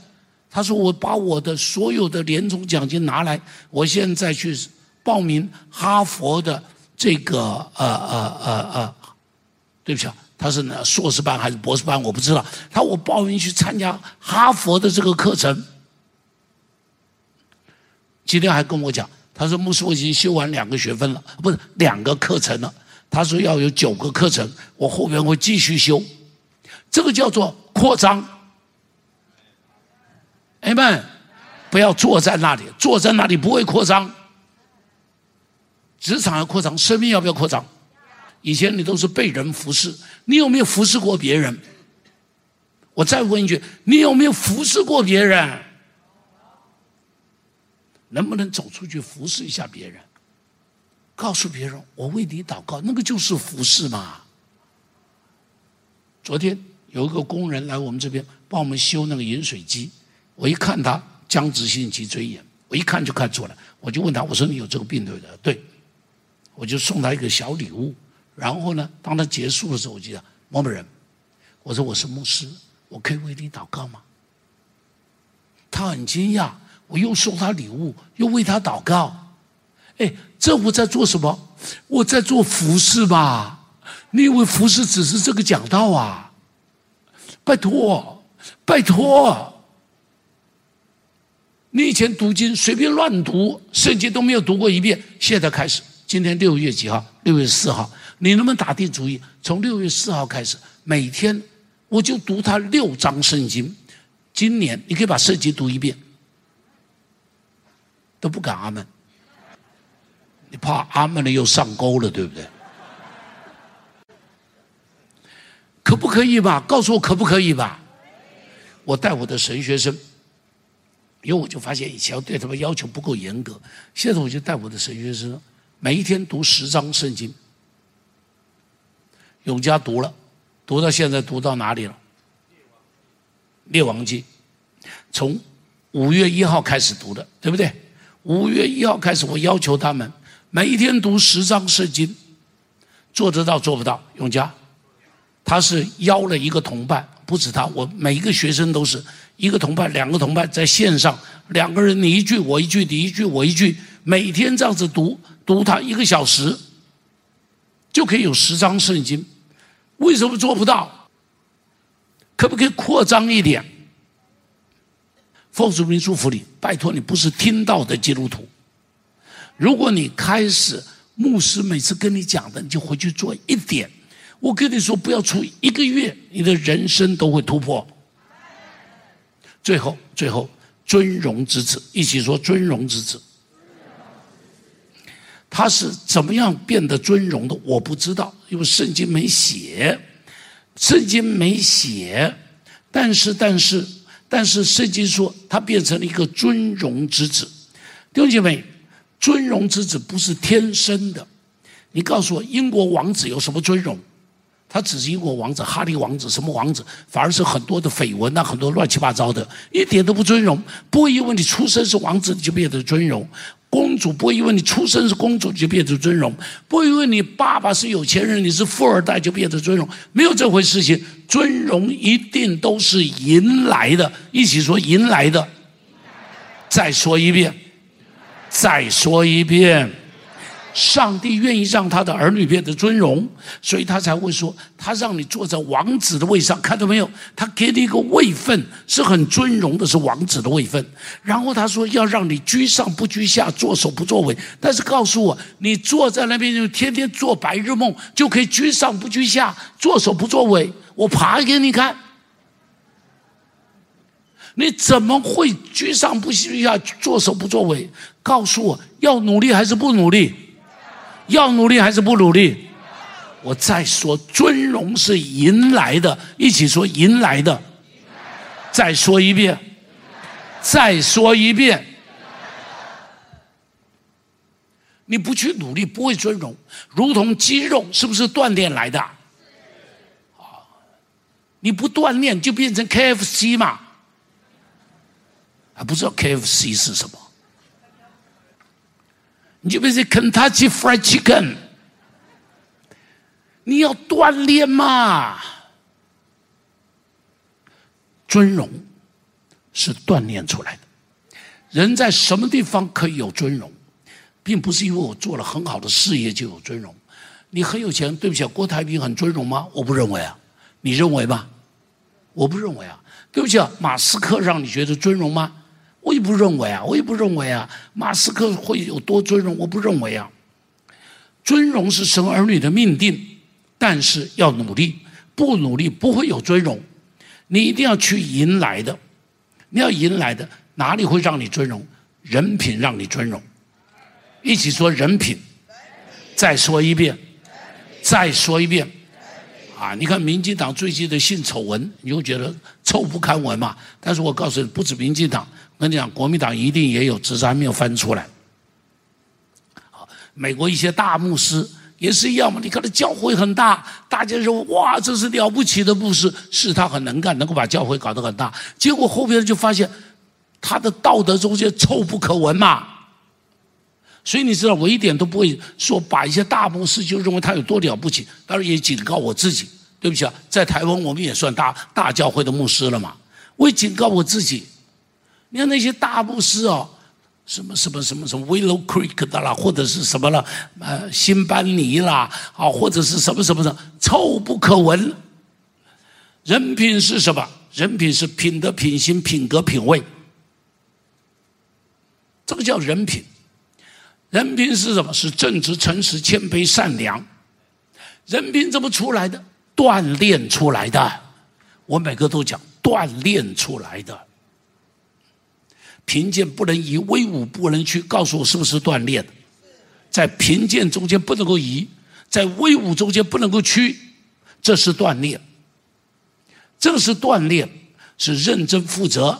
他说：“我把我的所有的年终奖金拿来，我现在去报名哈佛的这个呃呃呃呃，对不起啊，他是硕士班还是博士班？我不知道。他说我报名去参加哈佛的这个课程。今天还跟我讲，他说牧师，我已经修完两个学分了，不是两个课程了。他说要有九个课程，我后面会继续修。这个叫做扩张。”哎们，不要坐在那里，坐在那里不会扩张。职场要扩张，生命要不要扩张？以前你都是被人服侍，你有没有服侍过别人？我再问一句，你有没有服侍过别人？能不能走出去服侍一下别人？告诉别人，我为你祷告，那个就是服侍嘛。昨天有一个工人来我们这边帮我们修那个饮水机，我一看他僵直性脊椎炎，我一看就看出来，我就问他，我说你有这个病对不对？对，我就送他一个小礼物。然后呢，当他结束的时候，我就讲某某人，我说我是牧师，我可以为你祷告吗？他很惊讶，我又送他礼物，又为他祷告。哎，这我在做什么？我在做服饰吧？你以为服饰只是这个讲道啊？拜托，拜托！你以前读经随便乱读，圣经都没有读过一遍。现在开始，今天六月几号？六月四号。你能不能打定主意？从六月四号开始，每天我就读他六章圣经。今年你可以把圣经读一遍，都不敢阿门。你怕阿门的又上钩了，对不对？可不可以吧？告诉我可不可以吧？我带我的神学生，因为我就发现以前我对他们要求不够严格，现在我就带我的神学生，每一天读十章圣经。永嘉读了，读到现在读到哪里了？列王记，从五月一号开始读的，对不对？五月一号开始，我要求他们每一天读十章圣经，做得到做不到？永嘉，他是邀了一个同伴，不止他，我每一个学生都是一个同伴，两个同伴在线上，两个人你一句我一句，你一句我一句，每天这样子读，读他一个小时，就可以有十章圣经。为什么做不到？可不可以扩张一点？奉主名祝福你，拜托你不是听到的基督徒。如果你开始牧师每次跟你讲的，你就回去做一点。我跟你说，不要出一个月，你的人生都会突破。最后，最后，尊荣之子，一起说尊荣之子。他是怎么样变得尊荣的？我不知道，因为圣经没写。圣经没写，但是但是但是圣经说他变成了一个尊荣之子。弟兄姐妹，尊荣之子不是天生的。你告诉我，英国王子有什么尊荣？他只是英国王子，哈利王子，什么王子？反而是很多的绯闻啊，很多乱七八糟的，一点都不尊荣。不会因为你出生是王子，你就变得尊荣。公主不会因为你出生是公主就变成尊荣，不会因为你爸爸是有钱人，你是富二代就变成尊荣，没有这回事情。尊荣一定都是赢来的，一起说赢来的。再说一遍，再说一遍。上帝愿意让他的儿女变得尊荣，所以他才会说，他让你坐在王子的位上，看到没有？他给你一个位分，是很尊荣的，是王子的位分。然后他说要让你居上不居下，作首不作尾。但是告诉我，你坐在那边就天天做白日梦，就可以居上不居下，作首不作尾。我爬给你看，你怎么会居上不居下，作首不作尾？告诉我要努力还是不努力？要努力还是不努力？我再说，尊荣是赢来的，一起说赢来的。再说一遍，再说一遍。你不去努力，不会尊荣。如同肌肉，是不是锻炼来的？啊，你不锻炼就变成 KFC 嘛？还不知道 KFC 是什么？你就变成 Kentucky Fried Chicken，你要锻炼嘛？尊荣是锻炼出来的。人在什么地方可以有尊荣，并不是因为我做了很好的事业就有尊荣。你很有钱，对不起，郭台铭很尊荣吗？我不认为啊，你认为吗？我不认为啊，对不起啊，马斯克让你觉得尊荣吗？我也不认为啊，我也不认为啊，马斯克会有多尊荣？我不认为啊。尊荣是神儿女的命定，但是要努力，不努力不会有尊荣。你一定要去迎来的，你要迎来的，哪里会让你尊荣？人品让你尊荣。一起说人品，再说一遍，再说一遍。啊，你看民进党最近的性丑闻，你就觉得臭不堪闻嘛？但是我告诉你，不止民进党。我跟你讲，国民党一定也有，只是还没有翻出来。好，美国一些大牧师也是一样嘛。你看他教会很大，大家说哇，这是了不起的牧师，是他很能干，能够把教会搞得很大。结果后边就发现他的道德中间臭不可闻嘛。所以你知道，我一点都不会说把一些大牧师就认为他有多了不起。当然也警告我自己，对不起啊，在台湾我们也算大大教会的牧师了嘛。我也警告我自己，你看那些大牧师哦。什么什么什么什么 Willow Creek 的啦，或者是什么了，呃，新班尼啦，啊，或者是什么什么的，臭不可闻。人品是什么？人品是品德、品行、品格、品味，这个叫人品。人品是什么？是正直、诚实、谦卑、善良。人品怎么出来的？锻炼出来的。我每个都讲锻炼出来的。贫贱不能移，威武不能屈。告诉我是不是锻炼？在贫贱中间不能够移，在威武中间不能够屈，这是锻炼。这是锻炼，是认真负责。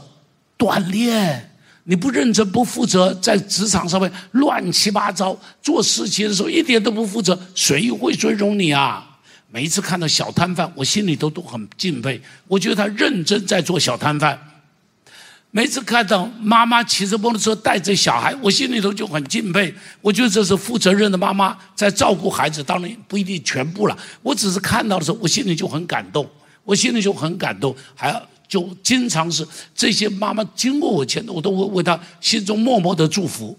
锻炼，你不认真不负责，在职场上面乱七八糟做事情的时候一点都不负责，谁会尊重你啊？每一次看到小摊贩，我心里都都很敬佩。我觉得他认真在做小摊贩。每次看到妈妈骑着摩托车带着小孩，我心里头就很敬佩。我觉得这是负责任的妈妈在照顾孩子，当然不一定全部了。我只是看到的时候，我心里就很感动，我心里就很感动，还就经常是这些妈妈经过我前头，我都会为她心中默默的祝福。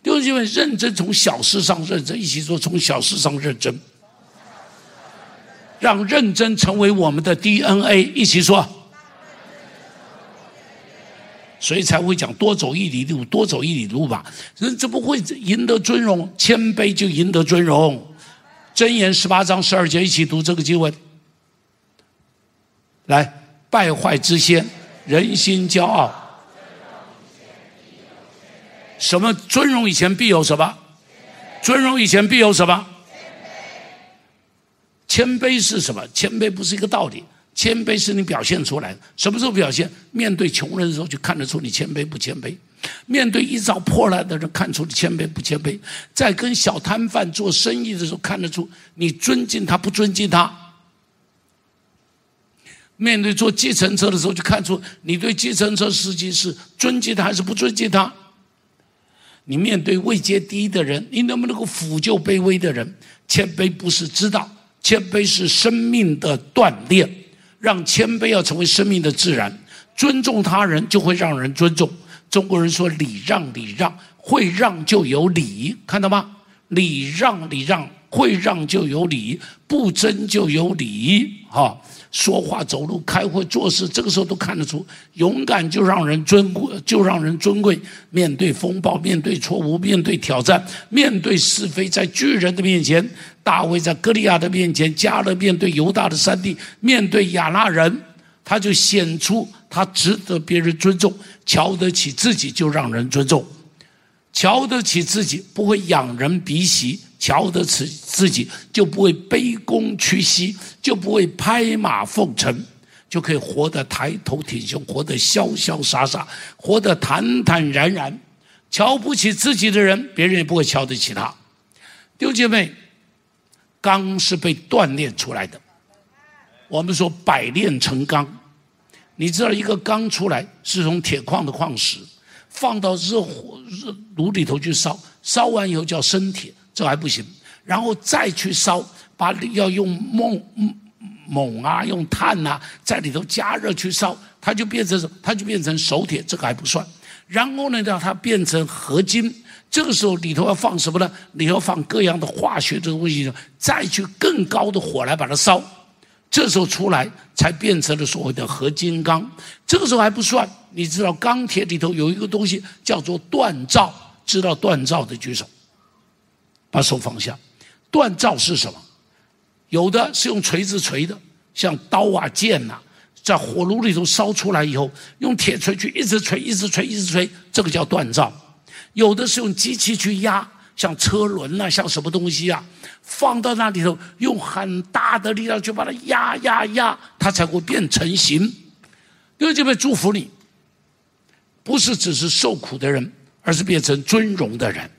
就是因为认真，从小事上认真，一起说从小事上认真，让认真成为我们的 DNA，一起说。所以才会讲多走一里路，多走一里路吧。人怎么会赢得尊荣？谦卑就赢得尊荣。箴言十八章十二节，一起读这个经文。来，败坏之先，人心骄傲。什么尊荣以前必有什么？尊荣以前必有什么？谦卑是什么？谦卑不是一个道理。谦卑是你表现出来的，什么时候表现？面对穷人的时候，就看得出你谦卑不谦卑；面对一遭破烂的人，看出你谦卑不谦卑；在跟小摊贩做生意的时候，看得出你尊敬他不尊敬他；面对坐计程车的时候，就看出你对计程车司机是尊敬他还是不尊敬他；你面对位阶低的人，你能不能够抚救卑微的人？谦卑不是知道，谦卑是生命的锻炼。让谦卑要成为生命的自然，尊重他人就会让人尊重。中国人说礼让礼让，会让就有礼，看到吗？礼让礼让，会让就有礼，不争就有礼，哈。说话、走路、开会、做事，这个时候都看得出，勇敢就让人尊贵，就让人尊贵。面对风暴，面对错误，面对挑战，面对是非，在巨人的面前，大卫在歌利亚的面前，加勒面对犹大的山地，面对亚衲人，他就显出他值得别人尊重，瞧得起自己就让人尊重，瞧得起自己不会仰人鼻息。瞧得起自己，就不会卑躬屈膝，就不会拍马奉承，就可以活得抬头挺胸，活得潇潇洒洒，活得坦坦然然。瞧不起自己的人，别人也不会瞧得起他。弟兄姐妹，钢是被锻炼出来的。我们说百炼成钢，你知道一个钢出来是从铁矿的矿石放到热火热炉里头去烧，烧完以后叫生铁。这还不行，然后再去烧，把要用锰锰啊，用炭啊，在里头加热去烧，它就变成什么？它就变成熟铁，这个还不算。然后呢，让它变成合金，这个时候里头要放什么呢？里头放各样的化学的东西，再去更高的火来把它烧，这时候出来才变成了所谓的合金钢。这个时候还不算，你知道钢铁里头有一个东西叫做锻造，知道锻造的举手。把手放下，锻造是什么？有的是用锤子锤的，像刀啊剑呐、啊，在火炉里头烧出来以后，用铁锤去一直锤，一直锤，一直锤，这个叫锻造。有的是用机器去压，像车轮呐、像什么东西啊，放到那里头，用很大的力量去把它压压压，它才会变成型。弟兄姐妹，祝福你，不是只是受苦的人，而是变成尊荣的人。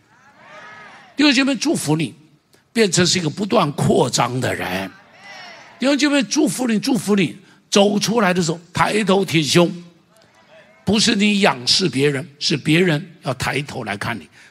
弟兄姐妹，祝福你，变成是一个不断扩张的人。弟兄姐妹，祝福你，祝福你，走出来的时候抬头挺胸，不是你仰视别人，是别人要抬头来看你。